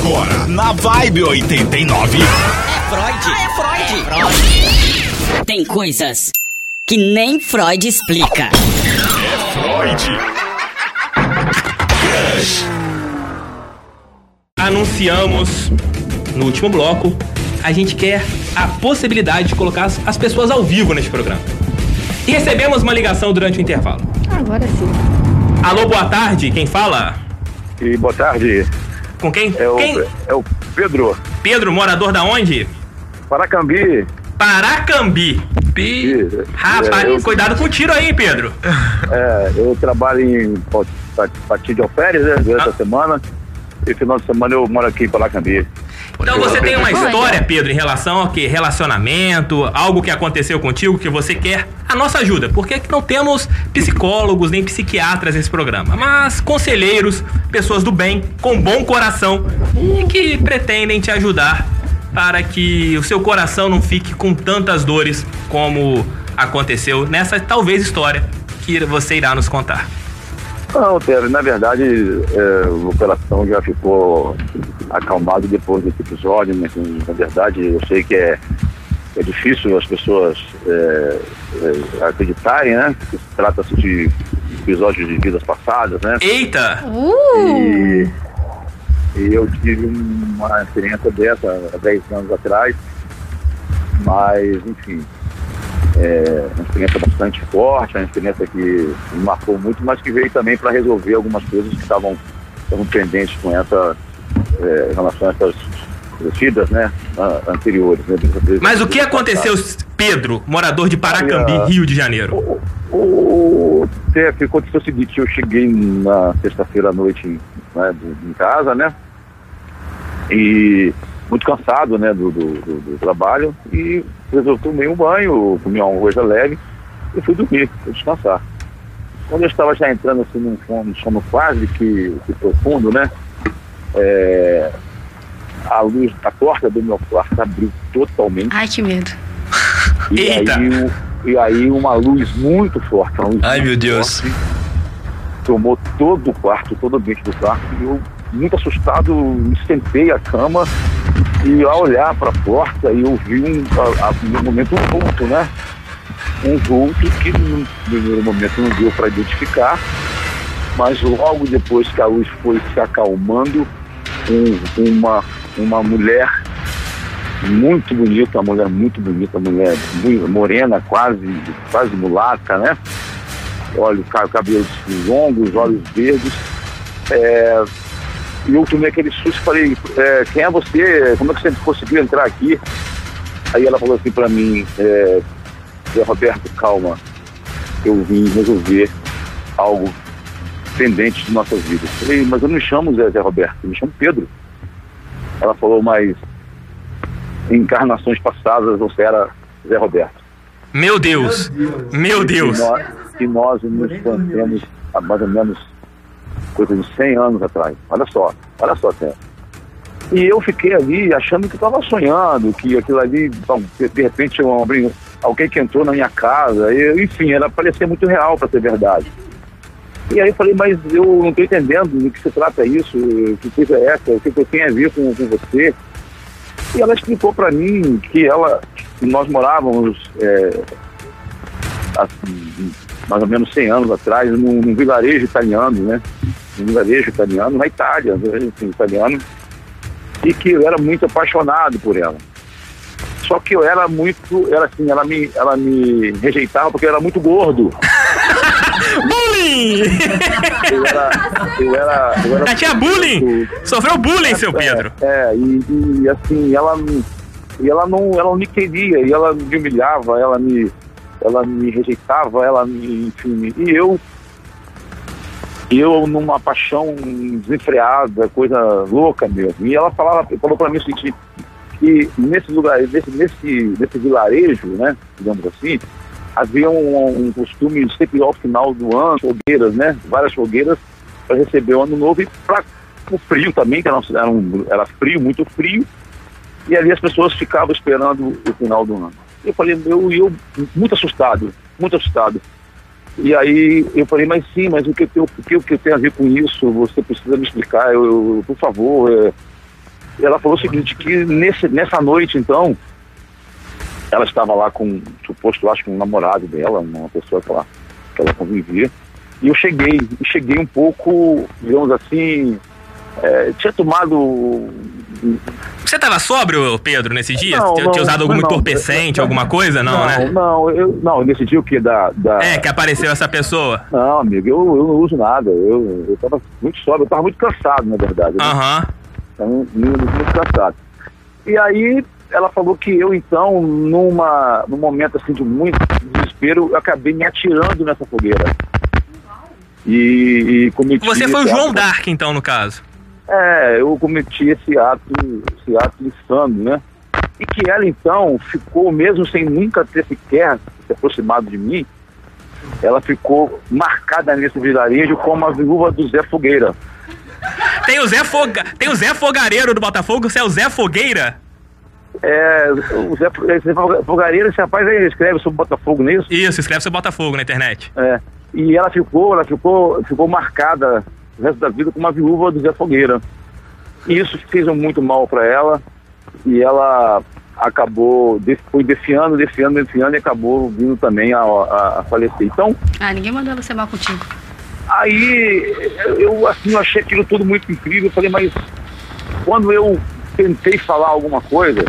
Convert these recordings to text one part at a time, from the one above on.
Agora, na Vibe 89. É Freud. Ah, é Freud. É Freud. Tem coisas que nem Freud explica. É Freud. Anunciamos no último bloco, a gente quer a possibilidade de colocar as, as pessoas ao vivo neste programa. E recebemos uma ligação durante o intervalo. Agora sim. Alô, boa tarde, quem fala? E boa tarde. Com quem? É o, quem? é o Pedro. Pedro, morador da onde? Paracambi. Paracambi. Pi... Rapaz, É. cuidado com o tiro aí, Pedro. É, eu trabalho em Pati de Alferes, né, durante Ah. a semana. E final de semana eu moro aqui em Paracambi. Então você tem uma história, Pedro, em relação ao que? Relacionamento, algo que aconteceu contigo que você quer a nossa ajuda. Porque aqui não temos psicólogos nem psiquiatras nesse programa, mas conselheiros, pessoas do bem, com bom coração e que pretendem te ajudar para que o seu coração não fique com tantas dores como aconteceu nessa talvez história que você irá nos contar. Não, Pedro, na verdade, é, o coração já ficou acalmado depois desse episódio, na verdade eu sei que é, é difícil as pessoas é, é, acreditarem, né? Que se trata-se de episódios de vidas passadas, né? Eita! E, e eu tive uma experiência dessa há 10 anos atrás, mas, enfim, é uma experiência bastante forte, uma experiência que me marcou muito, mas que veio também para resolver algumas coisas que estavam, estavam pendentes com essa, é, em relação a essas vidas né, anteriores. Né, Mas o que aconteceu. Pedro, morador de Paracambi, Olha, Rio de Janeiro? O, o, o que aconteceu o seguinte, eu cheguei na sexta-feira à noite né, em casa, né? E muito cansado, né, do, do, do- do trabalho e resolvi tomei um banho, comi uma coisa leve e fui dormir, fui descansar. Quando eu estava já entrando assim num sono, sono quase que, que profundo, né? é, a luz da porta do meu quarto abriu totalmente. Ai, que medo. E Eita! aí, e aí uma luz muito forte, uma luz Ai, muito meu Deus. forte, tomou todo o quarto, todo o ambiente do quarto, e eu, muito assustado, me sentei à cama e ao olhar para a porta, eu vi um, a, a, no momento um vulto, né? Um vulto que no primeiro momento não deu para identificar, mas logo depois que a luz foi se acalmando, um- uma, uma mulher muito bonita, uma mulher muito bonita, uma mulher mu- morena, quase, quase mulata, né? Olha, ca- cabelos longos, olhos verdes. É, e eu tomei aquele susto e falei, é, quem é você? Como é que você conseguiu entrar aqui? Aí ela falou assim para mim, é, Roberto, calma, eu vim resolver algo pendente de nossas vidas. Eu falei, mas eu não me chamo Zé, Zé Roberto, eu me chamo Pedro. Ela falou, mas em encarnações passadas você era Zé Roberto. Meu Deus! Meu Deus! E nós, e nós nos conhecemos há mais ou menos coisa de 100 anos atrás. Olha só, olha só, Té. E eu fiquei ali achando que estava sonhando, que aquilo ali, bom, de, de repente, eu alguém que entrou na minha casa, e, enfim, era parecia muito real para ser verdade. E aí eu falei, mas eu não estou entendendo do que se trata isso, que coisa é essa, o que, que eu tenho a ver com, com você. E ela explicou para mim que ela, nós morávamos é, assim, mais ou menos 100 anos atrás, num, num vilarejo italiano, né? Um vilarejo italiano, na Itália, vilarejo italiano, e que eu era muito apaixonado por ela. Só que eu era muito, era assim, ela me, ela me rejeitava porque eu era muito gordo. Bullying! Eu era, eu era, eu era tinha bullying! Sofreu bullying, seu Pedro! É, e, e, assim, ela, e ela não, ela não me queria, e ela me humilhava, ela me, ela me rejeitava, ela me, enfim, e eu, eu numa paixão desenfreada, coisa louca mesmo. E ela falava, falou para mim o seguinte, que nesse lugar, nesse, nesse, nesse vilarejo, né, digamos assim, havia um, um costume sempre ao final do ano, fogueiras, né, várias fogueiras para receber o ano novo e para o frio também, que era, um- era frio, muito frio, e ali as pessoas ficavam esperando o final do ano. Eu falei, eu, eu muito assustado, muito assustado. E aí eu falei, mas sim, mas o que, eu- o que, o que tem a ver com isso? Você precisa me explicar, eu, eu- por favor. é, ela falou o seguinte, que nesse, nessa noite, então, ela estava lá com, suposto, acho que um namorado dela, uma pessoa que ela, que ela convivia, e eu cheguei, e cheguei um pouco, digamos assim, é, tinha tomado Você tava sóbrio, Pedro, nesse dia? Não, tinha, não, tinha usado algum não. entorpecente, alguma coisa? Não, não, né? Não, eu, não, nesse dia o que? Da, da... É, que apareceu essa pessoa. Não, amigo, eu, eu não uso nada. Eu, eu tava muito sóbrio, eu tava muito cansado, na verdade. né? Aham. Tava muito, muito cansado. E aí ela falou que eu, então, numa, num momento assim de muito desespero, eu acabei me atirando nessa fogueira. E, e cometi. Você foi o João ato- Dark, então, no caso. É, eu cometi esse ato, esse ato insano, né? E que ela então ficou, mesmo sem nunca ter sequer se aproximado de mim, ela ficou marcada nesse vilarejo como a viúva do Zé Fogueira. Tem o Zé, Foga... Tem o Zé Fogareiro do Botafogo, você é o Zé Fogueira? É, o Zé, esse Fogareiro, esse rapaz aí escreve sobre Botafogo nisso. Isso, escreve seu Botafogo na internet. É, e ela ficou, ela ficou, ficou marcada o resto da vida como uma viúva do Zé Fogueira. E isso fez muito mal para ela e ela acabou, foi defiando, defiando, defiando e acabou vindo também a, a, a falecer. Então, Ah, ninguém mandou ela ser mal contigo. aí eu assim, eu achei aquilo tudo muito incrível. Eu falei, mas quando eu tentei falar alguma coisa,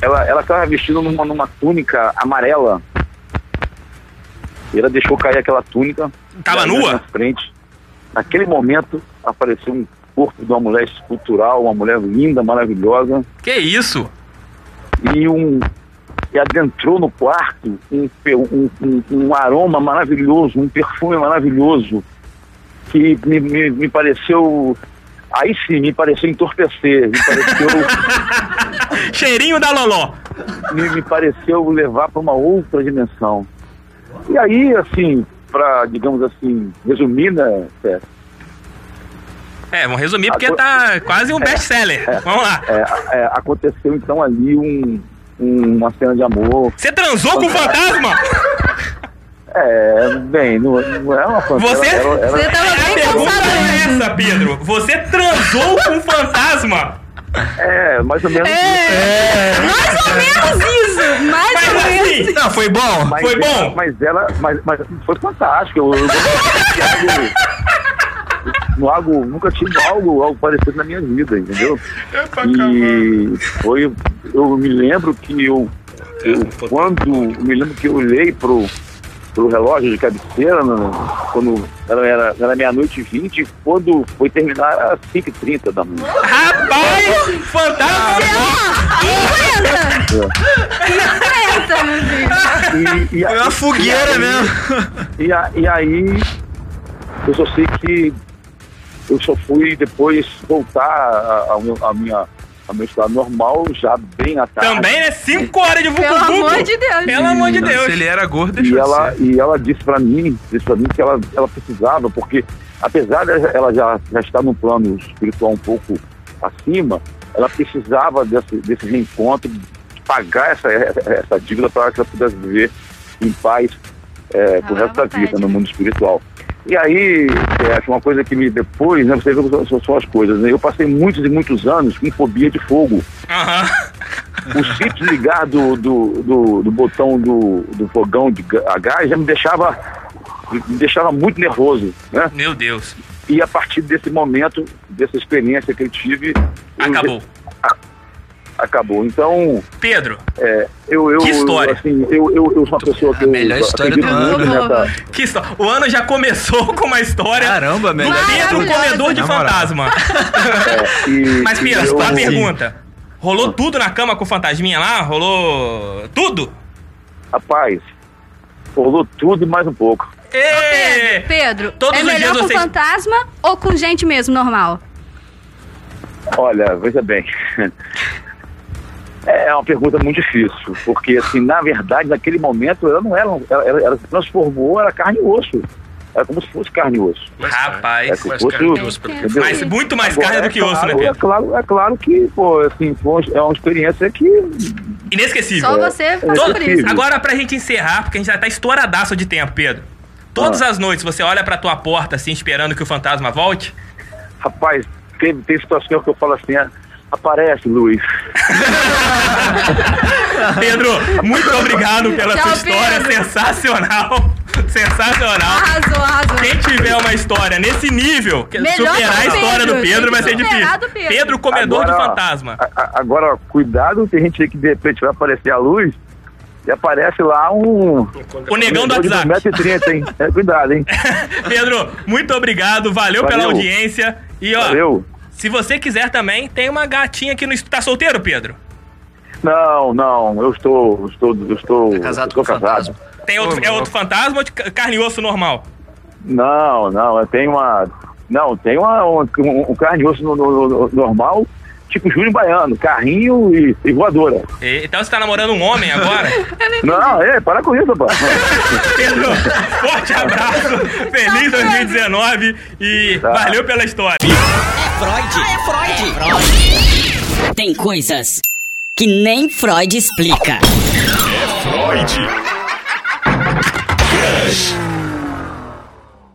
ela ela estava vestida numa, numa túnica amarela. E ela deixou cair aquela túnica. Tava nua? Na frente. Naquele momento apareceu um corpo de uma mulher escultural, uma mulher linda, maravilhosa, Que isso? e um e adentrou no quarto um, um, um, um aroma maravilhoso, um perfume maravilhoso, que me, me, me pareceu. Aí sim, me pareceu entorpecer, me pareceu, Cheirinho da Loló. me, me pareceu levar para uma outra dimensão. E aí, assim, para, digamos assim, resumir, né, Fé, É, vamos resumir porque tá quase um best-seller. Vamos lá. é, é, aconteceu então ali um, um- uma cena de amor. Você transou com o fantasma? É, bem, não, não é uma fantasia. Você- era- era- Você tava A bem pergunta cansado é mesmo. essa, Pedro. Você transou com o fantasma? É, mais ou menos isso. É, mais ou menos isso. Mais Mas ou menos. assim, Não, foi bom. Mas Foi ela- bom? Mas ela, mas, mas foi fantástico. Eu, eu, eu, no algo, nunca tive algo, algo parecido na minha vida, entendeu? E foi, eu me lembro que eu, eu quando, eu me lembro que eu olhei pro, pro relógio de cabeceira, no- quando era, era, era meia-noite e vinte, quando foi terminar às 5h30 da manhã. Rapaz, Deus. E, e, Foi uma fogueira mesmo. E, a- e aí, eu só sei que eu só fui depois voltar a- meu- a minha, ao meu estado normal, já bem à tarde. Também, né? 5 horas de vucu Pelo amor de Deus. Pelo amor de Se Deus. ele era gordo, E ela, ser. e ela disse pra mim, disse pra mim que ela, ela precisava, porque apesar de ela já, já estar num plano espiritual um pouco acima, ela precisava desse, desse reencontro, de pagar essa, essa dívida para que ela pudesse viver em paz é, pro Ah, resto da vida no né? mundo espiritual. E aí, é, uma coisa que me depois, né, você vê que são, são as coisas, né? Eu passei muitos e muitos anos com fobia de fogo. Aham. O simples ligar do, do, do, do botão do, do fogão de a gás já me deixava, me deixava muito nervoso, né? Meu Deus. E a partir desse momento, dessa experiência que eu tive... eu- Acabou. Então, Pedro, é, eu, eu, Que história. assim, eu, eu, eu sou uma pessoa que A eu melhor história do ano. nessa- que história. O ano já começou com uma história Caramba, do melhor de Pedro tudo. comedor de fantasma. é, e- Mas, Pedro, eu- a pergunta. Rolou tudo na cama com o fantasminha lá? Rolou tudo? Rapaz, rolou tudo e mais um pouco. Ê! Pedro, Todos é os melhor dias com vocês- fantasma ou com gente mesmo, normal? Olha, veja bem. É uma pergunta muito difícil, porque assim, na verdade, naquele momento ela não era, ela, ela, ela se transformou, era carne e osso. Era como se fosse carne e osso. Rapaz. É, se mas fosse, carne e osso? Mas muito mais Agora, carne do é que osso, né, claro, É Pedro? claro, é claro que, pô, assim, foi é uma experiência que Inesquecível. Só você Todo- por isso. Agora, pra gente encerrar, porque a gente já tá estouradaço de tempo, Pedro. Todas Ah. as noites você olha pra tua porta, assim, esperando que o fantasma volte? Rapaz, tem, tem situação que eu falo assim, Aparece, Luiz. Pedro, muito obrigado pela Tchau, sua história Pedro. sensacional. Sensacional. Arrasou, arrasou. Quem tiver uma história nesse nível, que Melhor superar a que história do Pedro, Pedro tem vai que ser difícil. do Pedro. Pedro, comedor Agora, de ó, fantasma. A- a- Agora, cuidado, tem gente aí que de repente vai aparecer a luz e aparece lá um. O negão do WhatsApp. 1,30m, hein? É, cuidado, hein? Pedro, muito obrigado, valeu, pela Valeu. audiência. E ó, Valeu. Se você quiser também, tem uma gatinha aqui no. Tá solteiro, Pedro? Não, não, eu estou. eu estou. Eu estou, É casado eu estou com casado. fantasma. Tem outro, é outro fantasma ou de ca- carne e osso normal? Não, não, eu tenho uma. Não, tem uma, um, um carne de osso no- no- no- normal, tipo Júnior Baiano, carrinho e, e voadora. E- Então você tá namorando um homem agora? Não, é, para com isso, rapaz. Pedro, forte abraço, feliz 2019 e Tá. valeu pela história. É Freud. é Freud. É Freud. Tem coisas que nem Freud explica. Freud. Crush.